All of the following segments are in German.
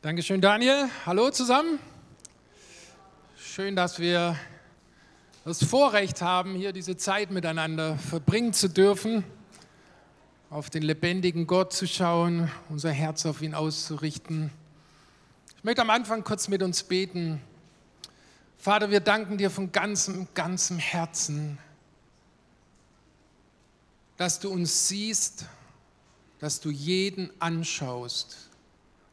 Dankeschön, Daniel. Hallo zusammen. Schön, dass wir das Vorrecht haben, hier diese Zeit miteinander verbringen zu dürfen, auf den lebendigen Gott zu schauen, unser Herz auf ihn auszurichten. Ich möchte am Anfang kurz mit uns beten. Vater, wir danken dir von ganzem, ganzem Herzen, dass du uns siehst, dass du jeden anschaust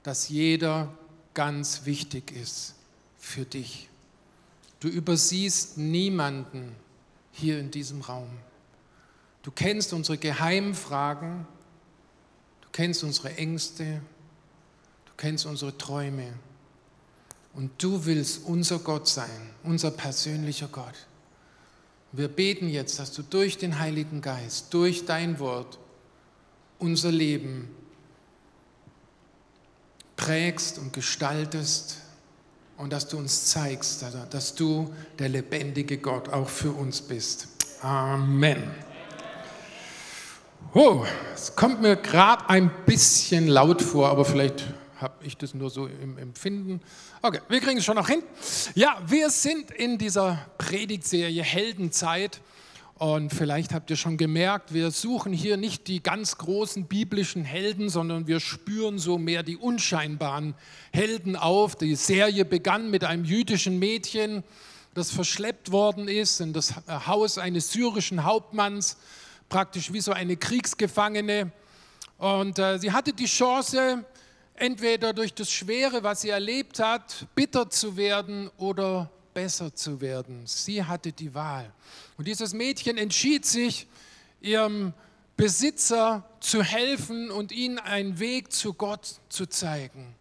dass jeder ganz wichtig ist für dich. Du übersiehst niemanden hier in diesem Raum. Du kennst unsere Geheimfragen, du kennst unsere Ängste, du kennst unsere Träume. Und du willst unser Gott sein, unser persönlicher Gott. Wir beten jetzt, dass du durch den Heiligen Geist, durch dein Wort unser Leben prägst und gestaltest und dass du uns zeigst, dass du der lebendige Gott auch für uns bist. Amen. Oh, es kommt mir gerade ein bisschen laut vor, aber vielleicht habe ich das nur so im Empfinden. Okay, wir kriegen es schon noch hin. Ja, wir sind in dieser Predigtserie Heldenzeit. Und vielleicht habt ihr schon gemerkt, wir suchen hier nicht die ganz großen biblischen Helden, sondern wir spüren so mehr die unscheinbaren Helden auf. Die Serie begann mit einem jüdischen Mädchen, das verschleppt worden ist in das Haus eines syrischen Hauptmanns, praktisch wie so eine Kriegsgefangene. Und äh, sie hatte die Chance, entweder durch das Schwere, was sie erlebt hat, bitter zu werden oder besser zu werden. Sie hatte die Wahl. Und dieses Mädchen entschied sich, ihrem Besitzer zu helfen und ihnen einen Weg zu Gott zu zeigen.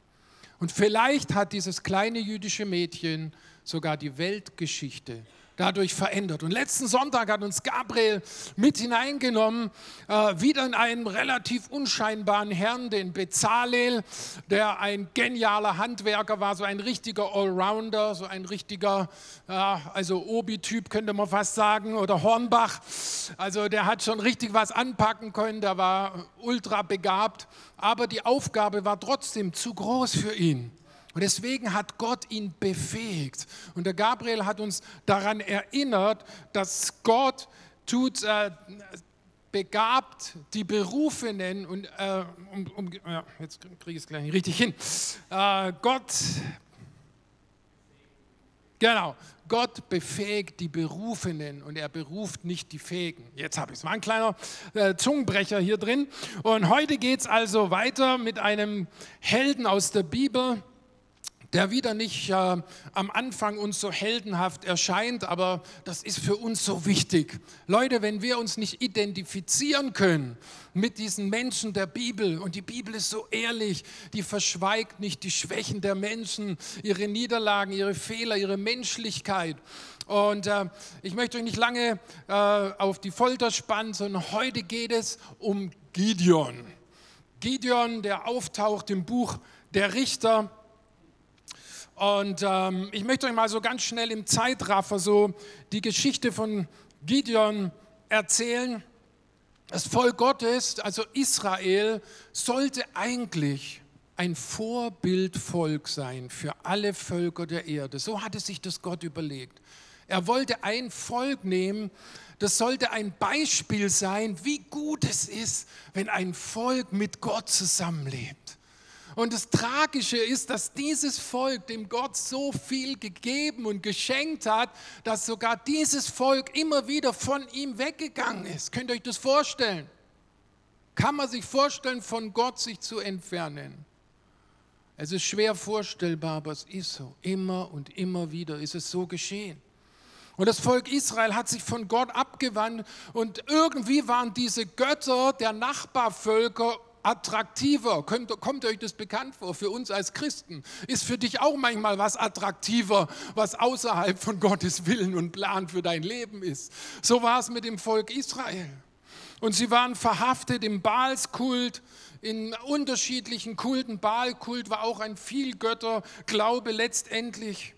Und vielleicht hat dieses kleine jüdische Mädchen sogar die Weltgeschichte dadurch verändert. Und letzten Sonntag hat uns Gabriel mit hineingenommen, äh, wieder in einen relativ unscheinbaren Herrn, den Bezalel, der ein genialer Handwerker war, so ein richtiger Allrounder, so ein richtiger, äh, also Obi-Typ könnte man fast sagen, oder Hornbach. Also der hat schon richtig was anpacken können, der war ultra begabt, aber die Aufgabe war trotzdem zu groß für ihn. Und deswegen hat Gott ihn befähigt. Und der Gabriel hat uns daran erinnert, dass Gott tut, äh, begabt die Berufenen und äh, um, um, ja, jetzt kriege ich es gleich richtig hin. Äh, Gott, genau, Gott befähigt die Berufenen und er beruft nicht die Fähigen. Jetzt habe ich es. War ein kleiner äh, Zungenbrecher hier drin. Und heute geht es also weiter mit einem Helden aus der Bibel der wieder nicht äh, am Anfang uns so heldenhaft erscheint, aber das ist für uns so wichtig. Leute, wenn wir uns nicht identifizieren können mit diesen Menschen der Bibel, und die Bibel ist so ehrlich, die verschweigt nicht die Schwächen der Menschen, ihre Niederlagen, ihre Fehler, ihre Menschlichkeit. Und äh, ich möchte euch nicht lange äh, auf die Folter spannen, sondern heute geht es um Gideon. Gideon, der auftaucht im Buch der Richter und ähm, ich möchte euch mal so ganz schnell im Zeitraffer so die Geschichte von Gideon erzählen. Das Volk Gottes, also Israel, sollte eigentlich ein Vorbildvolk sein für alle Völker der Erde. So hatte sich das Gott überlegt. Er wollte ein Volk nehmen, das sollte ein Beispiel sein, wie gut es ist, wenn ein Volk mit Gott zusammenlebt. Und das Tragische ist, dass dieses Volk, dem Gott so viel gegeben und geschenkt hat, dass sogar dieses Volk immer wieder von ihm weggegangen ist. Könnt ihr euch das vorstellen? Kann man sich vorstellen, von Gott sich zu entfernen? Es ist schwer vorstellbar, aber es ist so. Immer und immer wieder ist es so geschehen. Und das Volk Israel hat sich von Gott abgewandt und irgendwie waren diese Götter der Nachbarvölker attraktiver. Kommt, kommt euch das bekannt vor für uns als Christen? Ist für dich auch manchmal was attraktiver, was außerhalb von Gottes Willen und Plan für dein Leben ist? So war es mit dem Volk Israel. Und sie waren verhaftet im Baalskult, in unterschiedlichen Kulten. Baalkult war auch ein Vielgötterglaube letztendlich.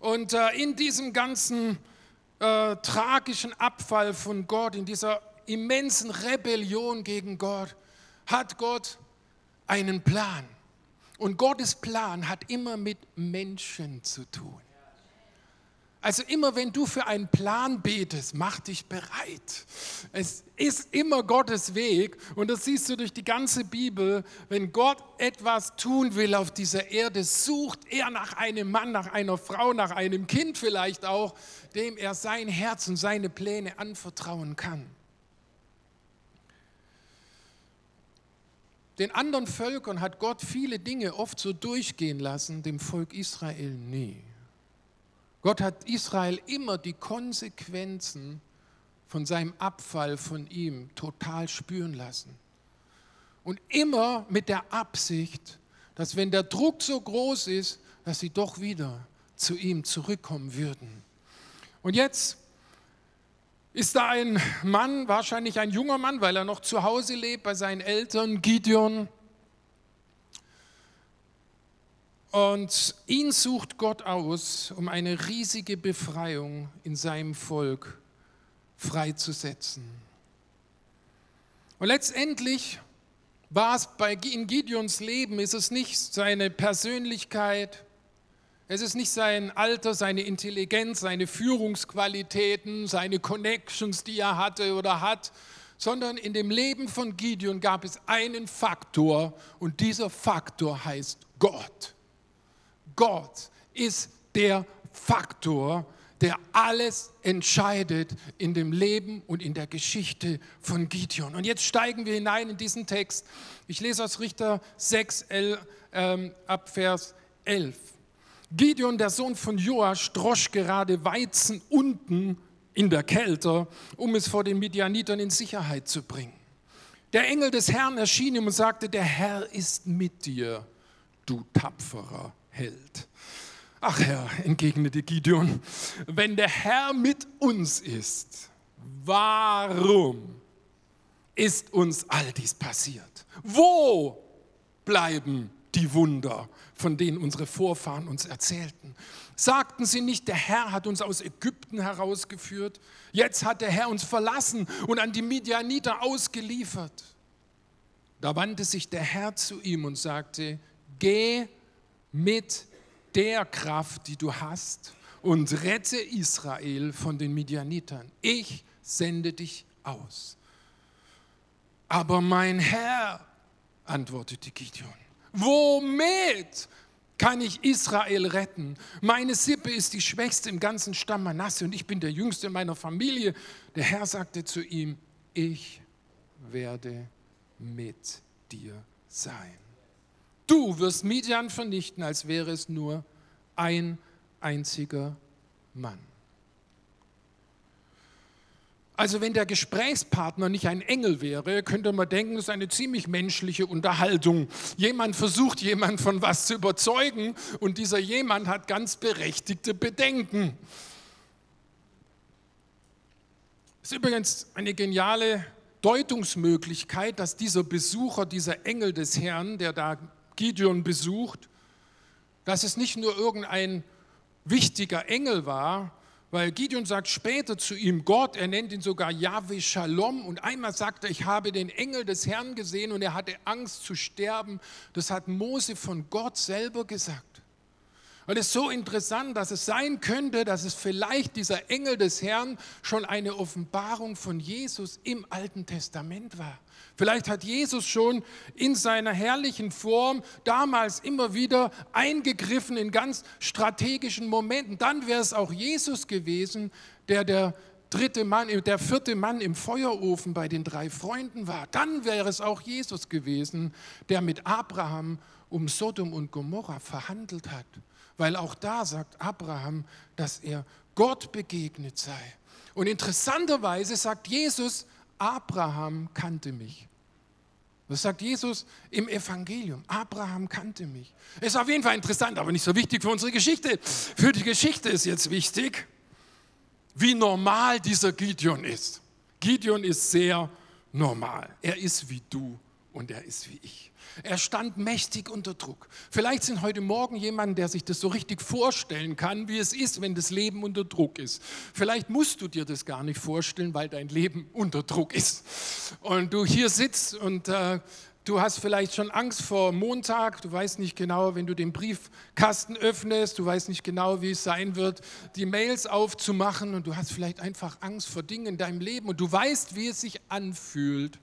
Und äh, in diesem ganzen äh, tragischen Abfall von Gott, in dieser immensen Rebellion gegen Gott, hat Gott einen Plan. Und Gottes Plan hat immer mit Menschen zu tun. Also immer wenn du für einen Plan betest, mach dich bereit. Es ist immer Gottes Weg und das siehst du durch die ganze Bibel. Wenn Gott etwas tun will auf dieser Erde, sucht er nach einem Mann, nach einer Frau, nach einem Kind vielleicht auch, dem er sein Herz und seine Pläne anvertrauen kann. Den anderen Völkern hat Gott viele Dinge oft so durchgehen lassen, dem Volk Israel nie. Gott hat Israel immer die Konsequenzen von seinem Abfall von ihm total spüren lassen. Und immer mit der Absicht, dass wenn der Druck so groß ist, dass sie doch wieder zu ihm zurückkommen würden. Und jetzt ist da ein Mann, wahrscheinlich ein junger Mann, weil er noch zu Hause lebt bei seinen Eltern, Gideon. Und ihn sucht Gott aus, um eine riesige Befreiung in seinem Volk freizusetzen. Und letztendlich war es bei, in Gideons Leben, ist es nicht seine Persönlichkeit, es ist nicht sein Alter, seine Intelligenz, seine Führungsqualitäten, seine Connections, die er hatte oder hat, sondern in dem Leben von Gideon gab es einen Faktor und dieser Faktor heißt Gott. Gott ist der Faktor, der alles entscheidet in dem Leben und in der Geschichte von Gideon. Und jetzt steigen wir hinein in diesen Text. Ich lese aus Richter 6 äh, ab Vers 11. Gideon, der Sohn von Joasch, drosch gerade Weizen unten in der Kälte, um es vor den Midianitern in Sicherheit zu bringen. Der Engel des Herrn erschien ihm und sagte, der Herr ist mit dir, du tapferer Held. Ach Herr, entgegnete Gideon, wenn der Herr mit uns ist, warum ist uns all dies passiert? Wo bleiben die Wunder, von denen unsere Vorfahren uns erzählten. Sagten sie nicht, der Herr hat uns aus Ägypten herausgeführt, jetzt hat der Herr uns verlassen und an die Midianiter ausgeliefert. Da wandte sich der Herr zu ihm und sagte, geh mit der Kraft, die du hast, und rette Israel von den Midianitern. Ich sende dich aus. Aber mein Herr, antwortete Gideon, Womit kann ich Israel retten? Meine Sippe ist die schwächste im ganzen Stamm Manasse und ich bin der Jüngste in meiner Familie. Der Herr sagte zu ihm, ich werde mit dir sein. Du wirst Midian vernichten, als wäre es nur ein einziger Mann. Also wenn der Gesprächspartner nicht ein Engel wäre, könnte man denken, es ist eine ziemlich menschliche Unterhaltung. Jemand versucht, jemand von was zu überzeugen und dieser jemand hat ganz berechtigte Bedenken. Es ist übrigens eine geniale Deutungsmöglichkeit, dass dieser Besucher, dieser Engel des Herrn, der da Gideon besucht, dass es nicht nur irgendein wichtiger Engel war, weil Gideon sagt später zu ihm Gott, er nennt ihn sogar Yahweh Shalom und einmal sagt er, ich habe den Engel des Herrn gesehen und er hatte Angst zu sterben. Das hat Mose von Gott selber gesagt. Und es ist so interessant, dass es sein könnte, dass es vielleicht dieser Engel des Herrn schon eine Offenbarung von Jesus im Alten Testament war. Vielleicht hat Jesus schon in seiner herrlichen Form damals immer wieder eingegriffen in ganz strategischen Momenten. Dann wäre es auch Jesus gewesen, der der dritte Mann, der vierte Mann im Feuerofen bei den drei Freunden war. Dann wäre es auch Jesus gewesen, der mit Abraham um Sodom und Gomorra verhandelt hat weil auch da sagt Abraham, dass er Gott begegnet sei. Und interessanterweise sagt Jesus, Abraham kannte mich. Das sagt Jesus im Evangelium. Abraham kannte mich. Ist auf jeden Fall interessant, aber nicht so wichtig für unsere Geschichte. Für die Geschichte ist jetzt wichtig, wie normal dieser Gideon ist. Gideon ist sehr normal. Er ist wie du und er ist wie ich. Er stand mächtig unter Druck. Vielleicht sind heute Morgen jemand, der sich das so richtig vorstellen kann, wie es ist, wenn das Leben unter Druck ist. Vielleicht musst du dir das gar nicht vorstellen, weil dein Leben unter Druck ist. Und du hier sitzt und äh, Du hast vielleicht schon Angst vor Montag. Du weißt nicht genau, wenn du den Briefkasten öffnest. Du weißt nicht genau, wie es sein wird, die Mails aufzumachen. Und du hast vielleicht einfach Angst vor Dingen in deinem Leben. Und du weißt, wie es sich anfühlt,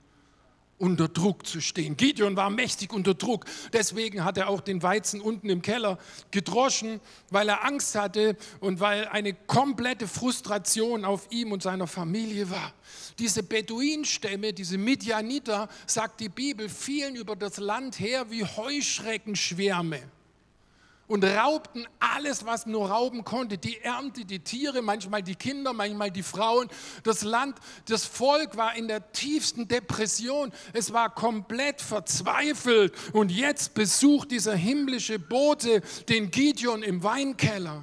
unter Druck zu stehen. Gideon war mächtig unter Druck. Deswegen hat er auch den Weizen unten im Keller gedroschen, weil er Angst hatte und weil eine komplette Frustration auf ihm und seiner Familie war. Diese Beduinstämme, diese Midianiter, sagt die Bibel, fielen über das Land her wie Heuschreckenschwärme und raubten alles, was nur rauben konnte. Die Ernte, die Tiere, manchmal die Kinder, manchmal die Frauen. Das Land, das Volk war in der tiefsten Depression. Es war komplett verzweifelt. Und jetzt besucht dieser himmlische Bote den Gideon im Weinkeller.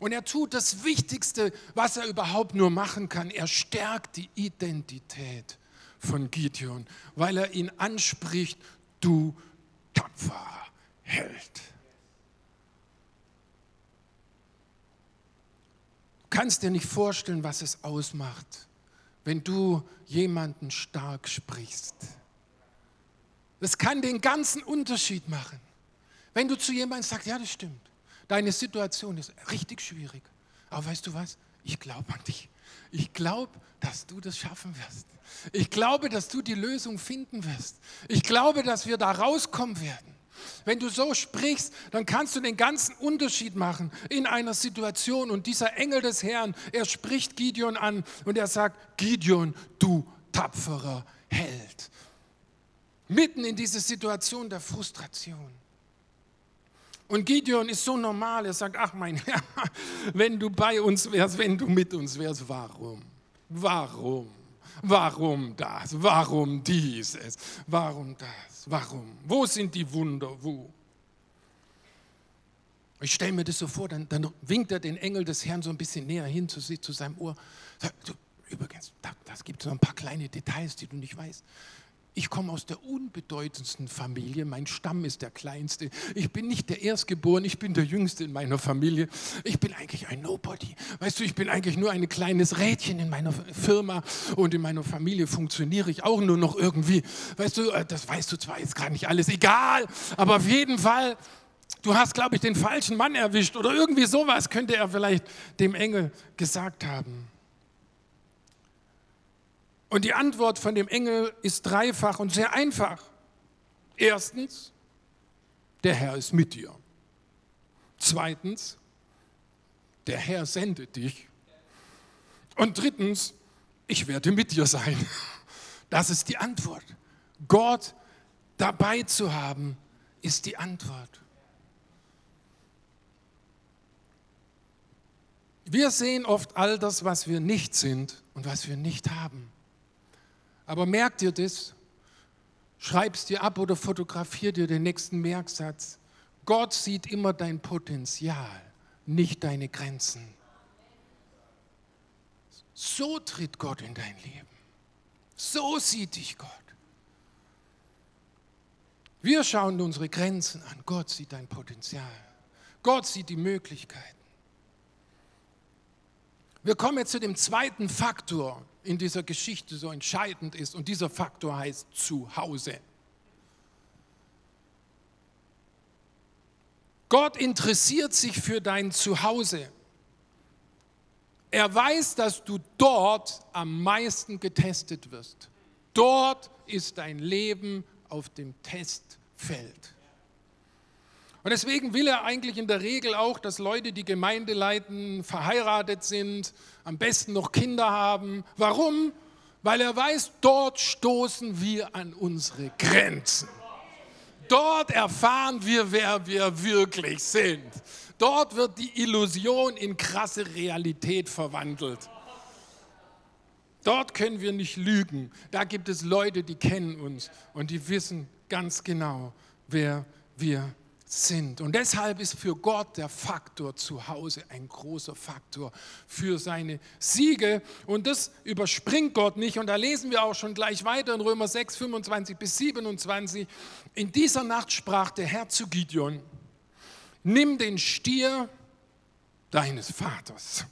Und er tut das Wichtigste, was er überhaupt nur machen kann. Er stärkt die Identität von Gideon, weil er ihn anspricht, du Tapfer hält. Du kannst dir nicht vorstellen, was es ausmacht, wenn du jemanden stark sprichst. Das kann den ganzen Unterschied machen. Wenn du zu jemandem sagst, ja, das stimmt, deine Situation ist richtig schwierig, aber weißt du was? Ich glaube an dich. Ich glaube, dass du das schaffen wirst. Ich glaube, dass du die Lösung finden wirst. Ich glaube, dass wir da rauskommen werden. Wenn du so sprichst, dann kannst du den ganzen Unterschied machen in einer Situation. Und dieser Engel des Herrn, er spricht Gideon an und er sagt, Gideon, du tapferer Held. Mitten in diese Situation der Frustration. Und Gideon ist so normal, er sagt, ach mein Herr, wenn du bei uns wärst, wenn du mit uns wärst, warum? Warum? Warum das? Warum dieses? Warum das? Warum? Wo sind die Wunder? Wo? Ich stelle mir das so vor, dann, dann, winkt er den Engel des Herrn so ein bisschen näher hin zu, zu seinem Ohr. Sagt, übrigens, da, das gibt so ein paar kleine Details, die du nicht weißt. Ich komme aus der unbedeutendsten Familie, mein Stamm ist der kleinste. Ich bin nicht der Erstgeborene, ich bin der Jüngste in meiner Familie. Ich bin eigentlich ein Nobody. Weißt du, ich bin eigentlich nur ein kleines Rädchen in meiner Firma und in meiner Familie funktioniere ich auch nur noch irgendwie. Weißt du, äh, das weißt du zwar jetzt gar nicht alles, egal, aber auf jeden Fall, du hast, glaube ich, den falschen Mann erwischt oder irgendwie sowas könnte er vielleicht dem Engel gesagt haben. Und die Antwort von dem Engel ist dreifach und sehr einfach. Erstens, der Herr ist mit dir. Zweitens, der Herr sendet dich. Und drittens, ich werde mit dir sein. Das ist die Antwort. Gott dabei zu haben, ist die Antwort. Wir sehen oft all das, was wir nicht sind und was wir nicht haben. Aber merk dir das, schreib es dir ab oder fotografier dir den nächsten Merksatz. Gott sieht immer dein Potenzial, nicht deine Grenzen. So tritt Gott in dein Leben. So sieht dich Gott. Wir schauen unsere Grenzen an. Gott sieht dein Potenzial. Gott sieht die Möglichkeiten. Wir kommen jetzt zu dem zweiten Faktor, in dieser Geschichte so entscheidend ist. Und dieser Faktor heißt Zuhause. Gott interessiert sich für dein Zuhause. Er weiß, dass du dort am meisten getestet wirst. Dort ist dein Leben auf dem Testfeld. Und deswegen will er eigentlich in der Regel auch, dass Leute, die Gemeinde leiten, verheiratet sind, am besten noch Kinder haben. Warum? Weil er weiß, dort stoßen wir an unsere Grenzen. Dort erfahren wir, wer wir wirklich sind. Dort wird die Illusion in krasse Realität verwandelt. Dort können wir nicht lügen. Da gibt es Leute, die kennen uns und die wissen ganz genau, wer wir sind sind. Und deshalb ist für Gott der Faktor zu Hause ein großer Faktor für seine Siege. Und das überspringt Gott nicht. Und da lesen wir auch schon gleich weiter in Römer 6, 25 bis 27. In dieser Nacht sprach der Herr zu Gideon, nimm den Stier deines Vaters.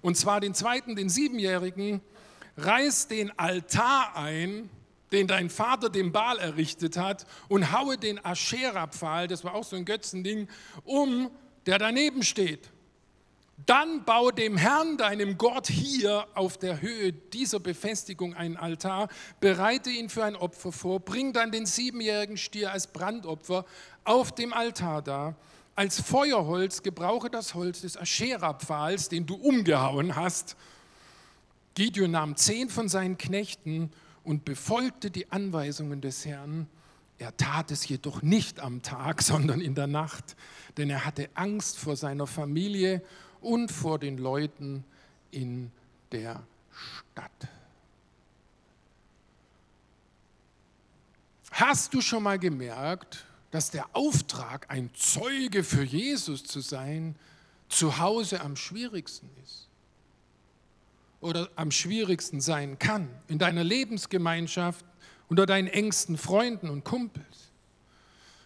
Und zwar den zweiten, den siebenjährigen, reiß den Altar ein den dein Vater dem Baal errichtet hat, und haue den Aschera-Pfahl, das war auch so ein Götzending, um, der daneben steht. Dann baue dem Herrn, deinem Gott, hier auf der Höhe dieser Befestigung einen Altar, bereite ihn für ein Opfer vor, bring dann den siebenjährigen Stier als Brandopfer auf dem Altar dar. Als Feuerholz gebrauche das Holz des Aschera-Pfahls, den du umgehauen hast. Gideon nahm zehn von seinen Knechten und befolgte die Anweisungen des Herrn. Er tat es jedoch nicht am Tag, sondern in der Nacht, denn er hatte Angst vor seiner Familie und vor den Leuten in der Stadt. Hast du schon mal gemerkt, dass der Auftrag, ein Zeuge für Jesus zu sein, zu Hause am schwierigsten ist? Oder am schwierigsten sein kann in deiner Lebensgemeinschaft, unter deinen engsten Freunden und Kumpels.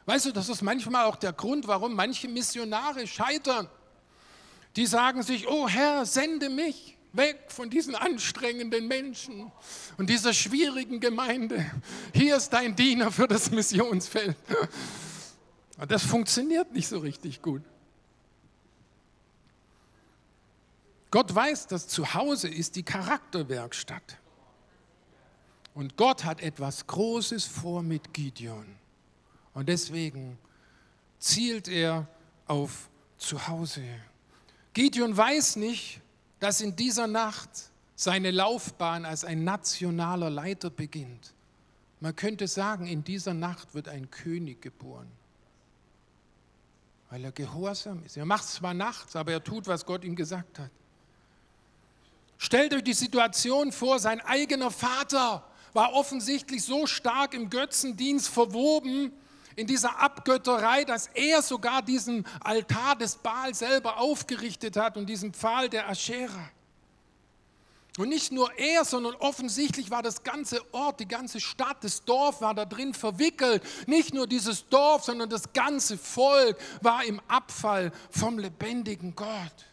Weißt du, das ist manchmal auch der Grund, warum manche Missionare scheitern die sagen sich, oh Herr, sende mich weg von diesen anstrengenden Menschen und dieser schwierigen Gemeinde. Hier ist dein Diener für das Missionsfeld. Das funktioniert nicht so richtig gut. Gott weiß, dass zu Hause ist die Charakterwerkstatt. Und Gott hat etwas Großes vor mit Gideon. Und deswegen zielt er auf zu Hause. Gideon weiß nicht, dass in dieser Nacht seine Laufbahn als ein nationaler Leiter beginnt. Man könnte sagen, in dieser Nacht wird ein König geboren, weil er gehorsam ist. Er macht zwar nachts, aber er tut, was Gott ihm gesagt hat. Stellt euch die Situation vor, sein eigener Vater war offensichtlich so stark im Götzendienst verwoben, in dieser Abgötterei, dass er sogar diesen Altar des Baal selber aufgerichtet hat und diesen Pfahl der Aschera. Und nicht nur er, sondern offensichtlich war das ganze Ort, die ganze Stadt, das Dorf war da drin verwickelt. Nicht nur dieses Dorf, sondern das ganze Volk war im Abfall vom lebendigen Gott.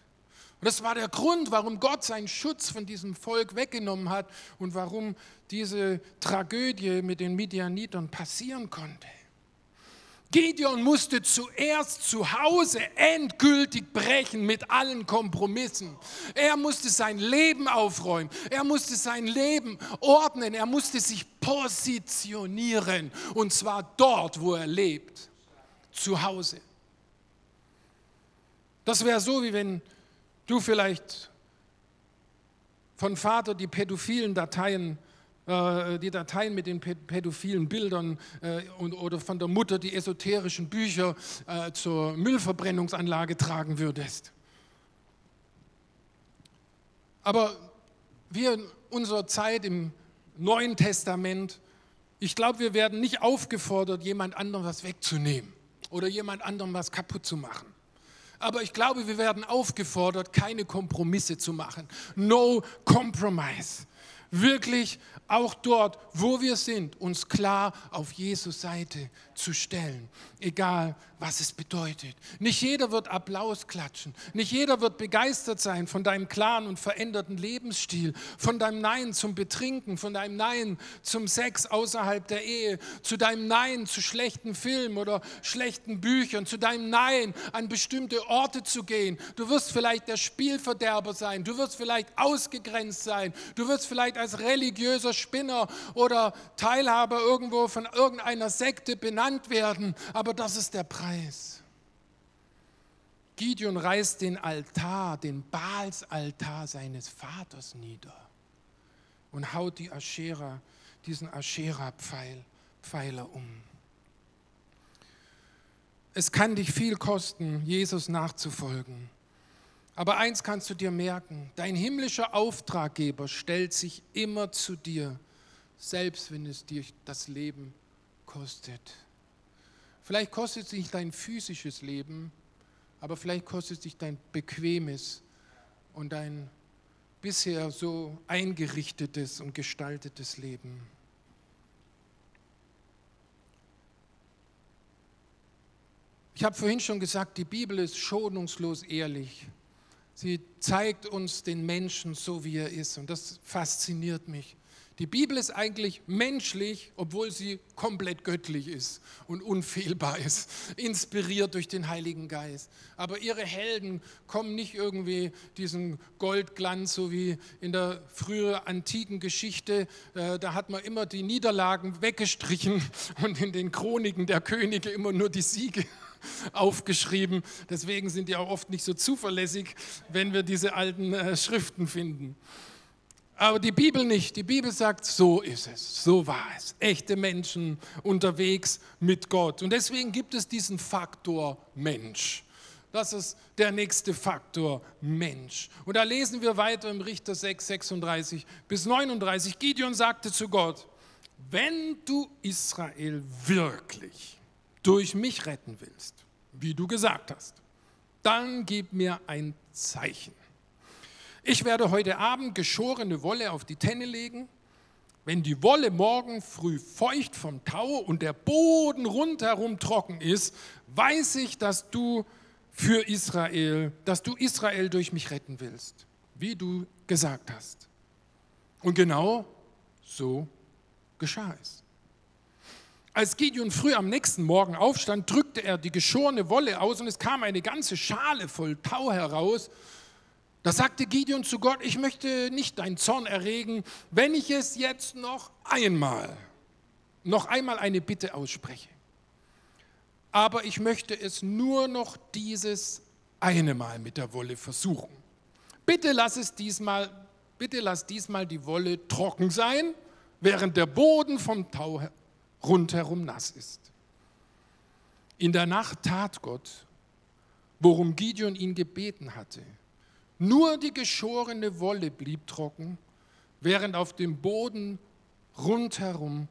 Und das war der Grund, warum Gott seinen Schutz von diesem Volk weggenommen hat und warum diese Tragödie mit den Midianitern passieren konnte. Gideon musste zuerst zu Hause endgültig brechen mit allen Kompromissen. Er musste sein Leben aufräumen. Er musste sein Leben ordnen. Er musste sich positionieren. Und zwar dort, wo er lebt. Zu Hause. Das wäre so, wie wenn du vielleicht von Vater die pädophilen Dateien äh, die Dateien mit den pädophilen Bildern äh, oder von der Mutter die esoterischen Bücher äh, zur Müllverbrennungsanlage tragen würdest. Aber wir in unserer Zeit im Neuen Testament, ich glaube, wir werden nicht aufgefordert, jemand anderem was wegzunehmen oder jemand anderem was kaputt zu machen. Aber ich glaube, wir werden aufgefordert, keine Kompromisse zu machen. No compromise wirklich auch dort, wo wir sind, uns klar auf Jesus Seite zu stellen, egal was es bedeutet. Nicht jeder wird Applaus klatschen, nicht jeder wird begeistert sein von deinem klaren und veränderten Lebensstil, von deinem Nein zum Betrinken, von deinem Nein zum Sex außerhalb der Ehe, zu deinem Nein zu schlechten Filmen oder schlechten Büchern, zu deinem Nein an bestimmte Orte zu gehen. Du wirst vielleicht der Spielverderber sein, du wirst vielleicht ausgegrenzt sein, du wirst vielleicht als religiöser Spinner oder Teilhaber irgendwo von irgendeiner Sekte benannt werden, aber das ist der Preis. Gideon reißt den Altar, den Baalsaltar seines Vaters nieder und haut die Aschera, diesen Aschera-Pfeiler um. Es kann dich viel kosten, Jesus nachzufolgen. Aber eins kannst du dir merken, dein himmlischer Auftraggeber stellt sich immer zu dir, selbst wenn es dir das Leben kostet. Vielleicht kostet es dich dein physisches Leben, aber vielleicht kostet es dich dein bequemes und dein bisher so eingerichtetes und gestaltetes Leben. Ich habe vorhin schon gesagt, die Bibel ist schonungslos ehrlich. Sie zeigt uns den Menschen so, wie er ist. Und das fasziniert mich. Die Bibel ist eigentlich menschlich, obwohl sie komplett göttlich ist und unfehlbar ist, inspiriert durch den Heiligen Geist. Aber ihre Helden kommen nicht irgendwie diesen Goldglanz, so wie in der früheren antiken Geschichte. Äh, da hat man immer die Niederlagen weggestrichen und in den Chroniken der Könige immer nur die Siege aufgeschrieben. Deswegen sind die auch oft nicht so zuverlässig, wenn wir diese alten äh, Schriften finden. Aber die Bibel nicht. Die Bibel sagt, so ist es, so war es. Echte Menschen unterwegs mit Gott. Und deswegen gibt es diesen Faktor Mensch. Das ist der nächste Faktor Mensch. Und da lesen wir weiter im Richter 6, 36 bis 39. Gideon sagte zu Gott, wenn du Israel wirklich durch mich retten willst, wie du gesagt hast, dann gib mir ein Zeichen. Ich werde heute Abend geschorene Wolle auf die Tenne legen. Wenn die Wolle morgen früh feucht vom Tau und der Boden rundherum trocken ist, weiß ich, dass du für Israel, dass du Israel durch mich retten willst, wie du gesagt hast. Und genau so geschah es. Als Gideon früh am nächsten Morgen aufstand, drückte er die geschorene Wolle aus und es kam eine ganze Schale voll Tau heraus da sagte Gideon zu Gott, ich möchte nicht deinen Zorn erregen, wenn ich es jetzt noch einmal, noch einmal eine Bitte ausspreche. Aber ich möchte es nur noch dieses eine Mal mit der Wolle versuchen. Bitte lass es diesmal, bitte lass diesmal die Wolle trocken sein, während der Boden vom Tau rundherum nass ist. In der Nacht tat Gott, worum Gideon ihn gebeten hatte. Nur die geschorene Wolle blieb trocken, während auf dem Boden rundherum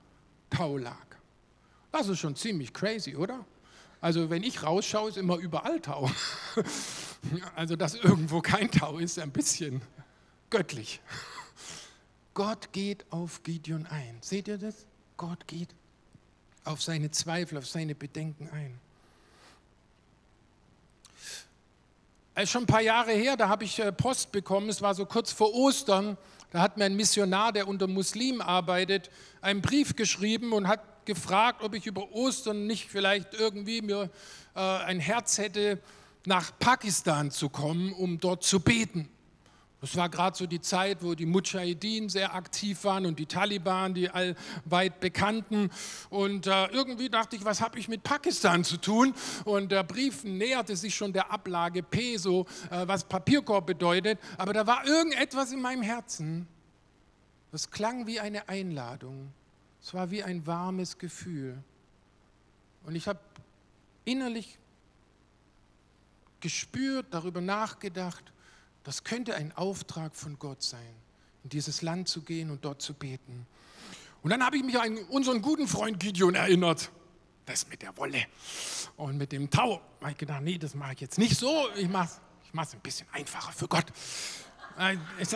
Tau lag. Das ist schon ziemlich crazy, oder? Also wenn ich rausschaue, ist immer überall Tau. Also dass irgendwo kein Tau ist, ein bisschen göttlich. Gott geht auf Gideon ein. Seht ihr das? Gott geht auf seine Zweifel, auf seine Bedenken ein. Es ist schon ein paar Jahre her, da habe ich äh, Post bekommen, es war so kurz vor Ostern, da hat mir ein Missionar, der unter Muslimen arbeitet, einen Brief geschrieben und hat gefragt, ob ich über Ostern nicht vielleicht irgendwie mir äh, ein Herz hätte, nach Pakistan zu kommen, um dort zu beten. Das war gerade so die Zeit, wo die Mujahideen sehr aktiv waren und die Taliban, die allweit bekannten. Und äh, irgendwie dachte ich, was habe ich mit Pakistan zu tun? Und der Brief näherte sich schon der Ablage P, so äh, was Papierkorb bedeutet. Aber da war irgendetwas in meinem Herzen. Das klang wie eine Einladung. Es war wie ein warmes Gefühl. Und ich habe innerlich gespürt, darüber nachgedacht das könnte ein Auftrag von Gott sein, in dieses Land zu gehen und dort zu beten. Und dann habe ich mich an unseren guten Freund Gideon erinnert. Das mit der Wolle und mit dem Tau. Da habe ich gedacht, nee, das mache ich jetzt nicht so. Ich mache ich es ein bisschen einfacher für Gott. Ich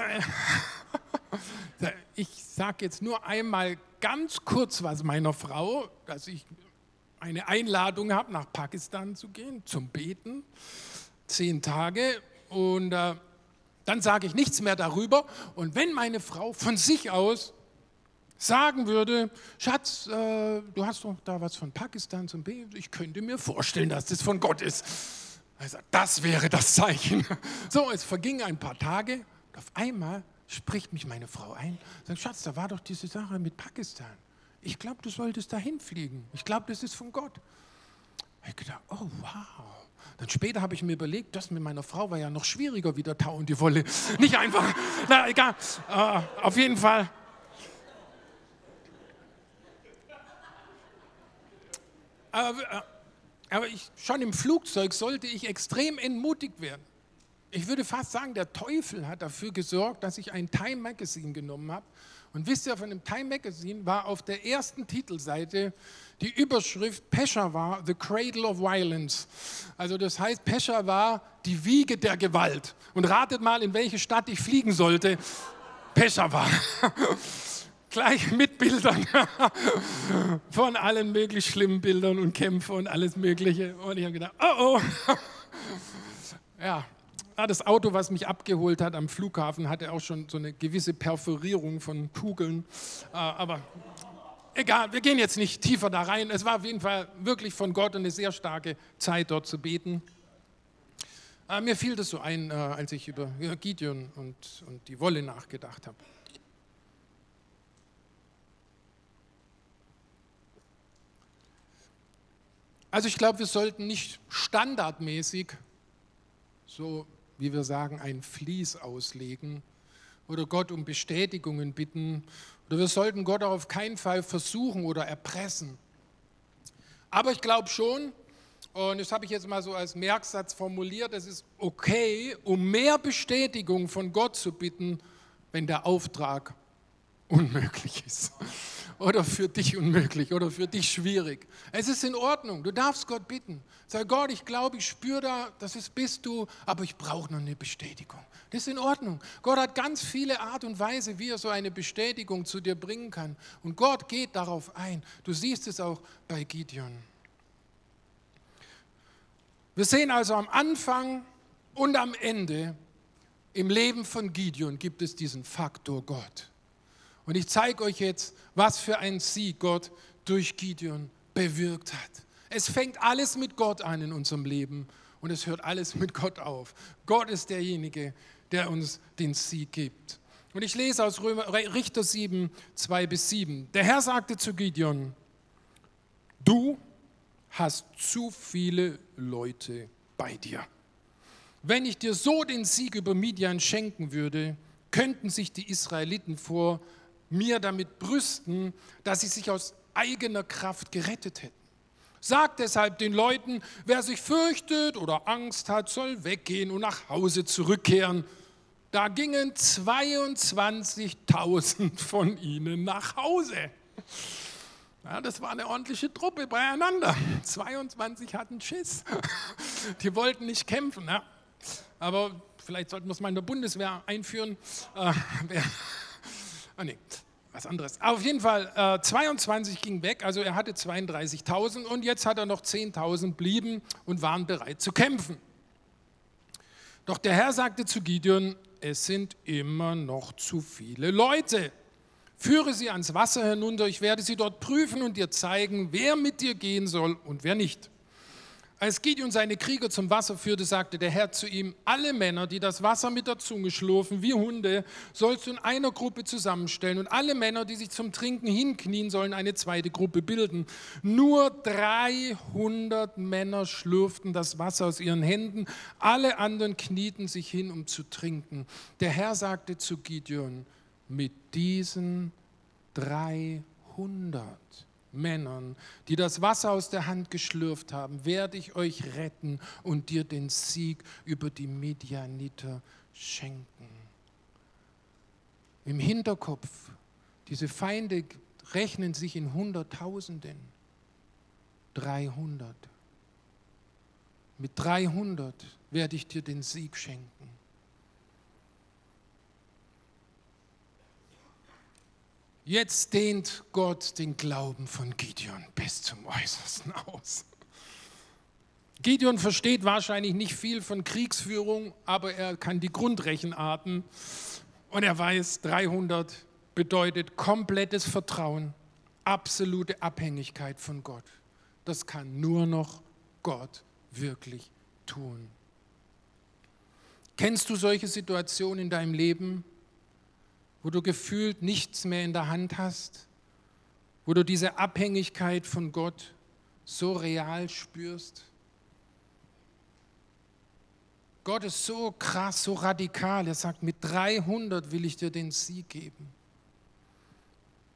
sage jetzt nur einmal ganz kurz was meiner Frau, dass ich eine Einladung habe, nach Pakistan zu gehen, zum Beten. Zehn Tage. Und äh, dann sage ich nichts mehr darüber. Und wenn meine Frau von sich aus sagen würde, Schatz, äh, du hast doch da was von Pakistan zum B, ich könnte mir vorstellen, dass das von Gott ist. Also, das wäre das Zeichen. So, es vergingen ein paar Tage und auf einmal spricht mich meine Frau ein, sagt, Schatz, da war doch diese Sache mit Pakistan. Ich glaube, du solltest dahin fliegen. Ich glaube, das ist von Gott. Ich gedacht, oh wow. Dann später habe ich mir überlegt, das mit meiner Frau war ja noch schwieriger wie der Tau und die Wolle. Nicht einfach, na egal, uh, auf jeden Fall. Aber, äh, aber ich, schon im Flugzeug sollte ich extrem entmutigt werden. Ich würde fast sagen, der Teufel hat dafür gesorgt, dass ich ein Time Magazine genommen habe. Und wisst ihr, von dem Time Magazine war auf der ersten Titelseite die Überschrift Peshawar, the cradle of violence. Also das heißt, Peshawar, die Wiege der Gewalt. Und ratet mal, in welche Stadt ich fliegen sollte. Peshawar. Gleich mit Bildern von allen möglich schlimmen Bildern und Kämpfen und alles Mögliche. Und ich habe gedacht, oh oh. Ja, das Auto, was mich abgeholt hat am Flughafen, hatte auch schon so eine gewisse Perforierung von Kugeln. Äh, aber egal, wir gehen jetzt nicht tiefer da rein. Es war auf jeden Fall wirklich von Gott eine sehr starke Zeit, dort zu beten. Äh, mir fiel das so ein, äh, als ich über Gideon und, und die Wolle nachgedacht habe. Also ich glaube, wir sollten nicht standardmäßig, so wie wir sagen, ein Fließ auslegen oder Gott um Bestätigungen bitten oder wir sollten Gott auf keinen Fall versuchen oder erpressen. Aber ich glaube schon, und das habe ich jetzt mal so als Merksatz formuliert, es ist okay, um mehr Bestätigung von Gott zu bitten, wenn der Auftrag unmöglich ist oder für dich unmöglich oder für dich schwierig. Es ist in Ordnung, du darfst Gott bitten. Sag Gott, ich glaube, ich spüre da, das ist, bist du, aber ich brauche noch eine Bestätigung. Das ist in Ordnung. Gott hat ganz viele Art und Weise, wie er so eine Bestätigung zu dir bringen kann. Und Gott geht darauf ein. Du siehst es auch bei Gideon. Wir sehen also am Anfang und am Ende im Leben von Gideon gibt es diesen Faktor Gott. Und ich zeige euch jetzt, was für ein Sieg Gott durch Gideon bewirkt hat. Es fängt alles mit Gott an in unserem Leben und es hört alles mit Gott auf. Gott ist derjenige, der uns den Sieg gibt. Und ich lese aus Römer, Richter 7, 2 bis 7. Der Herr sagte zu Gideon, du hast zu viele Leute bei dir. Wenn ich dir so den Sieg über Midian schenken würde, könnten sich die Israeliten vor mir damit brüsten, dass sie sich aus eigener Kraft gerettet hätten. Sagt deshalb den Leuten, wer sich fürchtet oder Angst hat, soll weggehen und nach Hause zurückkehren. Da gingen 22.000 von ihnen nach Hause. Ja, das war eine ordentliche Truppe beieinander. 22 hatten Schiss. Die wollten nicht kämpfen. Ja. Aber vielleicht sollten wir es mal in der Bundeswehr einführen. Äh, Ah, nee, was anderes. Auf jeden Fall, äh, 22 ging weg, also er hatte 32.000 und jetzt hat er noch 10.000 blieben und waren bereit zu kämpfen. Doch der Herr sagte zu Gideon, es sind immer noch zu viele Leute. Führe sie ans Wasser hinunter, ich werde sie dort prüfen und dir zeigen, wer mit dir gehen soll und wer nicht. Als Gideon seine Krieger zum Wasser führte, sagte der Herr zu ihm, alle Männer, die das Wasser mit der Zunge schlurfen wie Hunde, sollst du in einer Gruppe zusammenstellen und alle Männer, die sich zum Trinken hinknien, sollen eine zweite Gruppe bilden. Nur 300 Männer schlürften das Wasser aus ihren Händen, alle anderen knieten sich hin, um zu trinken. Der Herr sagte zu Gideon, mit diesen 300 Männern, die das Wasser aus der Hand geschlürft haben, werde ich euch retten und dir den Sieg über die Medianiter schenken. Im Hinterkopf, diese Feinde rechnen sich in Hunderttausenden. 300. Mit 300 werde ich dir den Sieg schenken. Jetzt dehnt Gott den Glauben von Gideon bis zum Äußersten aus. Gideon versteht wahrscheinlich nicht viel von Kriegsführung, aber er kann die Grundrechenarten und er weiß, 300 bedeutet komplettes Vertrauen, absolute Abhängigkeit von Gott. Das kann nur noch Gott wirklich tun. Kennst du solche Situationen in deinem Leben, wo du gefühlt nichts mehr in der Hand hast, wo du diese Abhängigkeit von Gott so real spürst. Gott ist so krass, so radikal. Er sagt, mit 300 will ich dir den Sieg geben.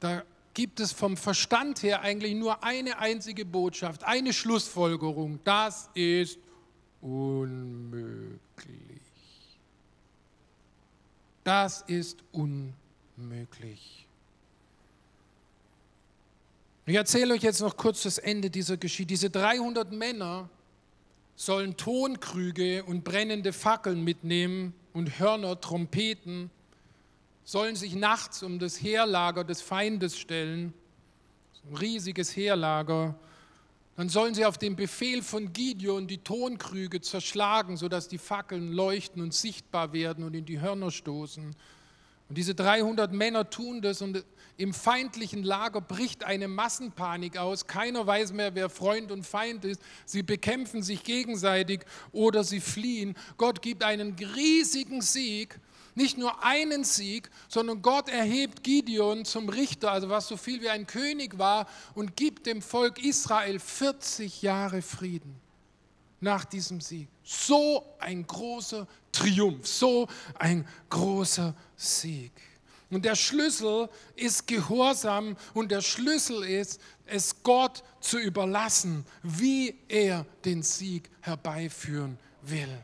Da gibt es vom Verstand her eigentlich nur eine einzige Botschaft, eine Schlussfolgerung. Das ist unmöglich. Das ist unmöglich. Ich erzähle euch jetzt noch kurz das Ende dieser Geschichte. Diese 300 Männer sollen Tonkrüge und brennende Fackeln mitnehmen und Hörner, Trompeten, sollen sich nachts um das Heerlager des Feindes stellen, ein riesiges Heerlager, Dann sollen sie auf den Befehl von Gideon die Tonkrüge zerschlagen, sodass die Fackeln leuchten und sichtbar werden und in die Hörner stoßen. Und diese 300 Männer tun das und im feindlichen Lager bricht eine Massenpanik aus. Keiner weiß mehr, wer Freund und Feind ist. Sie bekämpfen sich gegenseitig oder sie fliehen. Gott gibt einen riesigen Sieg nicht nur einen Sieg, sondern Gott erhebt Gideon zum Richter, also was so viel wie ein König war, und gibt dem Volk Israel 40 Jahre Frieden nach diesem Sieg. So ein großer Triumph, so ein großer Sieg. Und der Schlüssel ist Gehorsam und der Schlüssel ist, es Gott zu überlassen, wie er den Sieg herbeiführen will.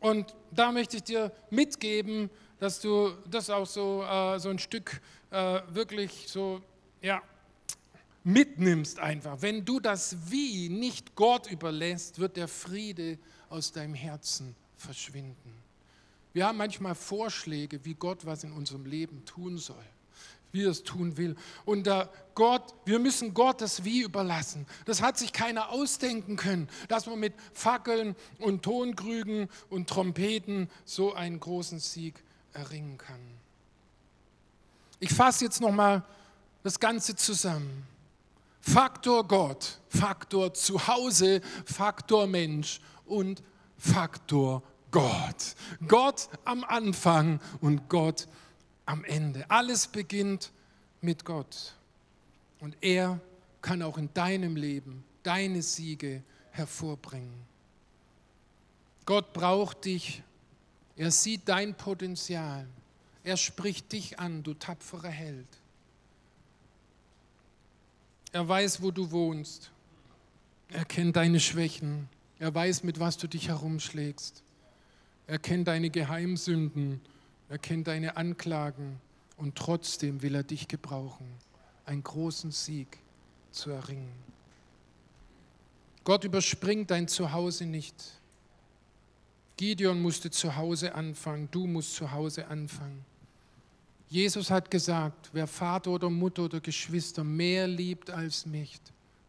Und da möchte ich dir mitgeben, dass du das auch so, äh, so ein Stück äh, wirklich so, ja, mitnimmst einfach. Wenn du das Wie nicht Gott überlässt, wird der Friede aus deinem Herzen verschwinden. Wir haben manchmal Vorschläge, wie Gott was in unserem Leben tun soll wie er es tun will. Und da Gott, wir müssen Gott das Wie überlassen. Das hat sich keiner ausdenken können, dass man mit Fackeln und Tonkrügen und Trompeten so einen großen Sieg erringen kann. Ich fasse jetzt nochmal das Ganze zusammen. Faktor Gott, Faktor Zuhause, Faktor Mensch und Faktor Gott. Gott am Anfang und Gott am am Ende. Alles beginnt mit Gott. Und er kann auch in deinem Leben deine Siege hervorbringen. Gott braucht dich. Er sieht dein Potenzial. Er spricht dich an, du tapferer Held. Er weiß, wo du wohnst. Er kennt deine Schwächen. Er weiß, mit was du dich herumschlägst. Er kennt deine Geheimsünden er kennt deine Anklagen und trotzdem will er dich gebrauchen, einen großen Sieg zu erringen. Gott überspringt dein Zuhause nicht. Gideon musste zu Hause anfangen, du musst zu Hause anfangen. Jesus hat gesagt, wer Vater oder Mutter oder Geschwister mehr liebt als mich,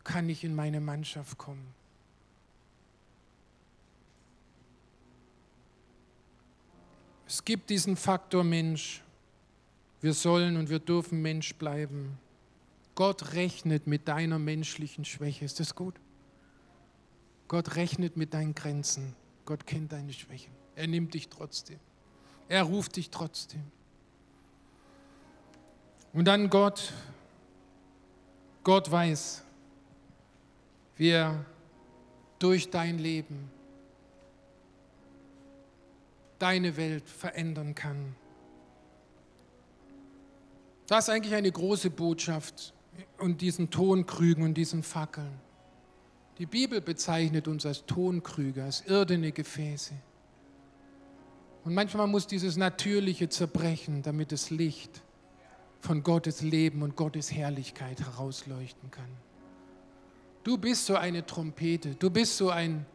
kann nicht in meine Mannschaft kommen. Es gibt diesen Faktor Mensch. Wir sollen und wir dürfen Mensch bleiben. Gott rechnet mit deiner menschlichen Schwäche. Ist das gut? Gott rechnet mit deinen Grenzen. Gott kennt deine Schwächen. Er nimmt dich trotzdem. Er ruft dich trotzdem. Und dann Gott. Gott weiß, wie er durch dein Leben deine Welt verändern kann. Das ist eigentlich eine große Botschaft und diesen Tonkrügen und diesen Fackeln. Die Bibel bezeichnet uns als Tonkrüge, als irdene Gefäße. Und manchmal muss dieses Natürliche zerbrechen, damit das Licht von Gottes Leben und Gottes Herrlichkeit herausleuchten kann. Du bist so eine Trompete, du bist so ein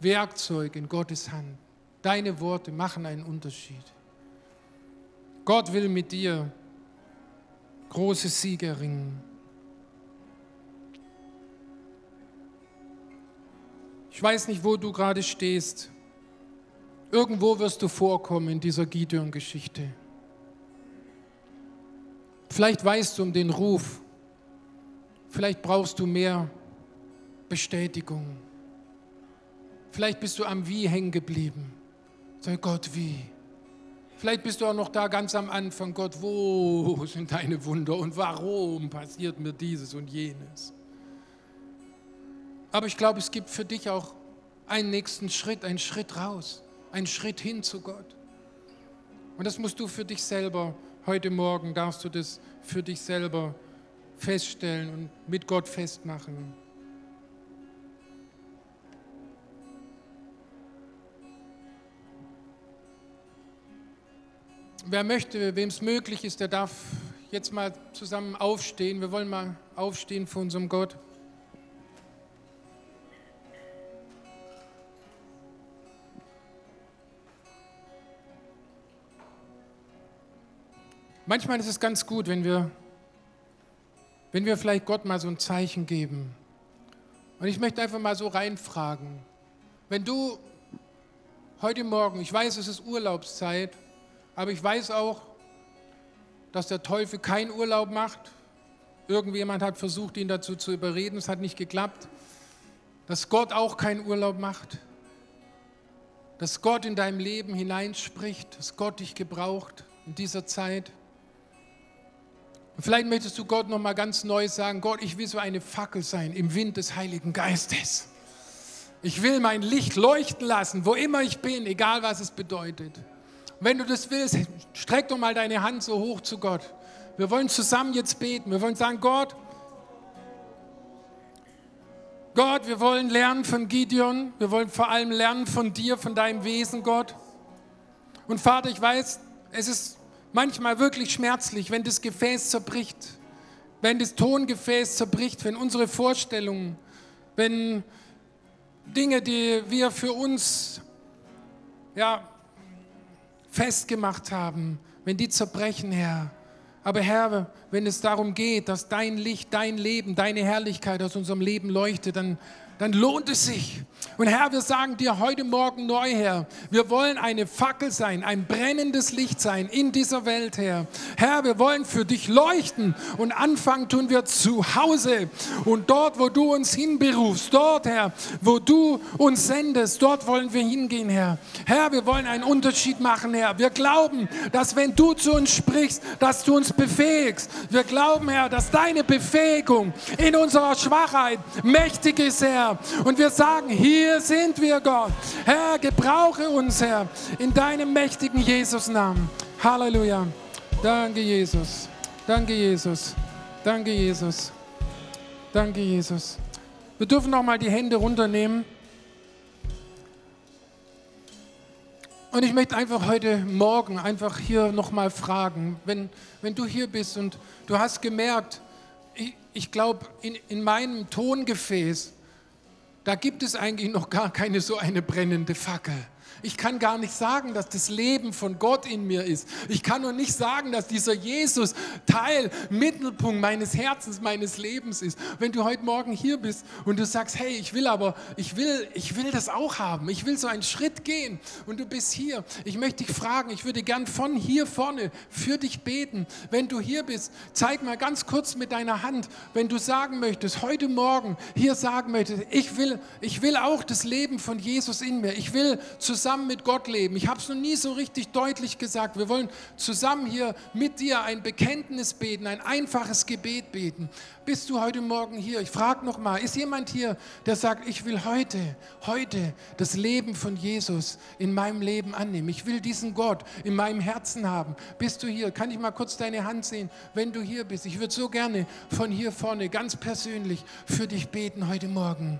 Werkzeug in Gottes Hand. Deine Worte machen einen Unterschied. Gott will mit dir große Siege erringen. Ich weiß nicht, wo du gerade stehst. Irgendwo wirst du vorkommen in dieser Gideon-Geschichte. Vielleicht weißt du um den Ruf. Vielleicht brauchst du mehr Bestätigung. Vielleicht bist du am Wie hängen geblieben. Sag Gott, wie? Vielleicht bist du auch noch da ganz am Anfang, Gott, wo sind deine Wunder und warum passiert mir dieses und jenes? Aber ich glaube, es gibt für dich auch einen nächsten Schritt, einen Schritt raus, einen Schritt hin zu Gott. Und das musst du für dich selber, heute Morgen darfst du das für dich selber feststellen und mit Gott festmachen. Wer möchte, wem es möglich ist, der darf jetzt mal zusammen aufstehen. Wir wollen mal aufstehen vor unserem Gott. Manchmal ist es ganz gut, wenn wir, wenn wir vielleicht Gott mal so ein Zeichen geben. Und ich möchte einfach mal so reinfragen, wenn du heute Morgen, ich weiß, es ist Urlaubszeit, aber ich weiß auch, dass der Teufel keinen Urlaub macht. Irgendjemand hat versucht, ihn dazu zu überreden, es hat nicht geklappt. Dass Gott auch keinen Urlaub macht. Dass Gott in deinem Leben hineinspricht, dass Gott dich gebraucht in dieser Zeit. Und vielleicht möchtest du Gott noch mal ganz neu sagen: Gott, ich will so eine Fackel sein im Wind des Heiligen Geistes. Ich will mein Licht leuchten lassen, wo immer ich bin, egal was es bedeutet. Wenn du das willst, streck doch mal deine Hand so hoch zu Gott. Wir wollen zusammen jetzt beten. Wir wollen sagen, Gott, Gott, wir wollen lernen von Gideon. Wir wollen vor allem lernen von dir, von deinem Wesen, Gott. Und Vater, ich weiß, es ist manchmal wirklich schmerzlich, wenn das Gefäß zerbricht, wenn das Tongefäß zerbricht, wenn unsere Vorstellungen, wenn Dinge, die wir für uns ja, festgemacht haben, wenn die zerbrechen, Herr. Aber Herr, wenn es darum geht, dass dein Licht, dein Leben, deine Herrlichkeit aus unserem Leben leuchtet, dann dann lohnt es sich. Und Herr, wir sagen dir heute Morgen neu, Herr, wir wollen eine Fackel sein, ein brennendes Licht sein in dieser Welt, Herr. Herr, wir wollen für dich leuchten und anfangen tun wir zu Hause. Und dort, wo du uns hinberufst, dort, Herr, wo du uns sendest, dort wollen wir hingehen, Herr. Herr, wir wollen einen Unterschied machen, Herr. Wir glauben, dass wenn du zu uns sprichst, dass du uns befähigst. Wir glauben, Herr, dass deine Befähigung in unserer Schwachheit mächtig ist, Herr. Und wir sagen, hier sind wir, Gott. Herr, gebrauche uns, Herr, in deinem mächtigen Jesus-Namen. Halleluja. Danke, Jesus. Danke, Jesus. Danke, Jesus. Danke, Jesus. Wir dürfen noch mal die Hände runternehmen. Und ich möchte einfach heute Morgen einfach hier noch mal fragen, wenn, wenn du hier bist und du hast gemerkt, ich, ich glaube, in, in meinem Tongefäß, da gibt es eigentlich noch gar keine so eine brennende Fackel. Ich kann gar nicht sagen, dass das Leben von Gott in mir ist. Ich kann nur nicht sagen, dass dieser Jesus Teil, Mittelpunkt meines Herzens, meines Lebens ist. Wenn du heute Morgen hier bist und du sagst, hey, ich will aber, ich will, ich will das auch haben. Ich will so einen Schritt gehen und du bist hier. Ich möchte dich fragen, ich würde gern von hier vorne für dich beten. Wenn du hier bist, zeig mal ganz kurz mit deiner Hand, wenn du sagen möchtest, heute Morgen hier sagen möchtest, ich will, ich will auch das Leben von Jesus in mir. Ich will zusammen zusammen mit Gott leben. Ich habe es noch nie so richtig deutlich gesagt. Wir wollen zusammen hier mit dir ein Bekenntnis beten, ein einfaches Gebet beten. Bist du heute Morgen hier? Ich frage noch mal, ist jemand hier, der sagt, ich will heute, heute das Leben von Jesus in meinem Leben annehmen. Ich will diesen Gott in meinem Herzen haben. Bist du hier? Kann ich mal kurz deine Hand sehen, wenn du hier bist? Ich würde so gerne von hier vorne ganz persönlich für dich beten heute Morgen.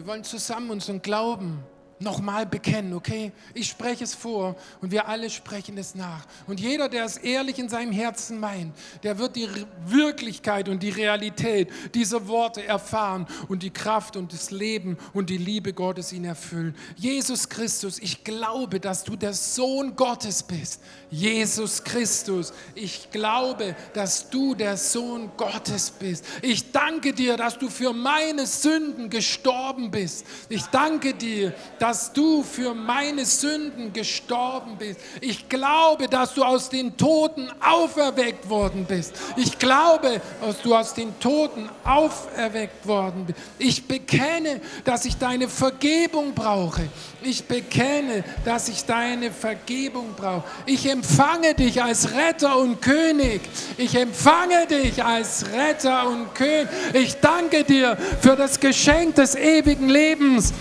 Wir wollen zusammen unseren Glauben nochmal bekennen, okay? Ich spreche es vor und wir alle sprechen es nach. Und jeder, der es ehrlich in seinem Herzen meint, der wird die Wirklichkeit und die Realität dieser Worte erfahren und die Kraft und das Leben und die Liebe Gottes ihn erfüllen. Jesus Christus, ich glaube, dass du der Sohn Gottes bist. Jesus Christus, ich glaube, dass du der Sohn Gottes bist. Ich danke dir, dass du für meine Sünden gestorben bist. Ich danke dir, dass dass du für meine Sünden gestorben bist. Ich glaube, dass du aus den Toten auferweckt worden bist. Ich glaube, dass du aus den Toten auferweckt worden bist. Ich bekenne, dass ich deine Vergebung brauche. Ich bekenne, dass ich deine Vergebung brauche. Ich empfange dich als Retter und König. Ich empfange dich als Retter und König. Ich danke dir für das Geschenk des ewigen Lebens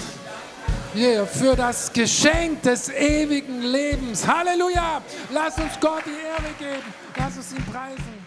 yeah, für das Geschenk des ewigen Lebens. Halleluja! Lass uns Gott die Ehre geben. Lass uns ihn preisen.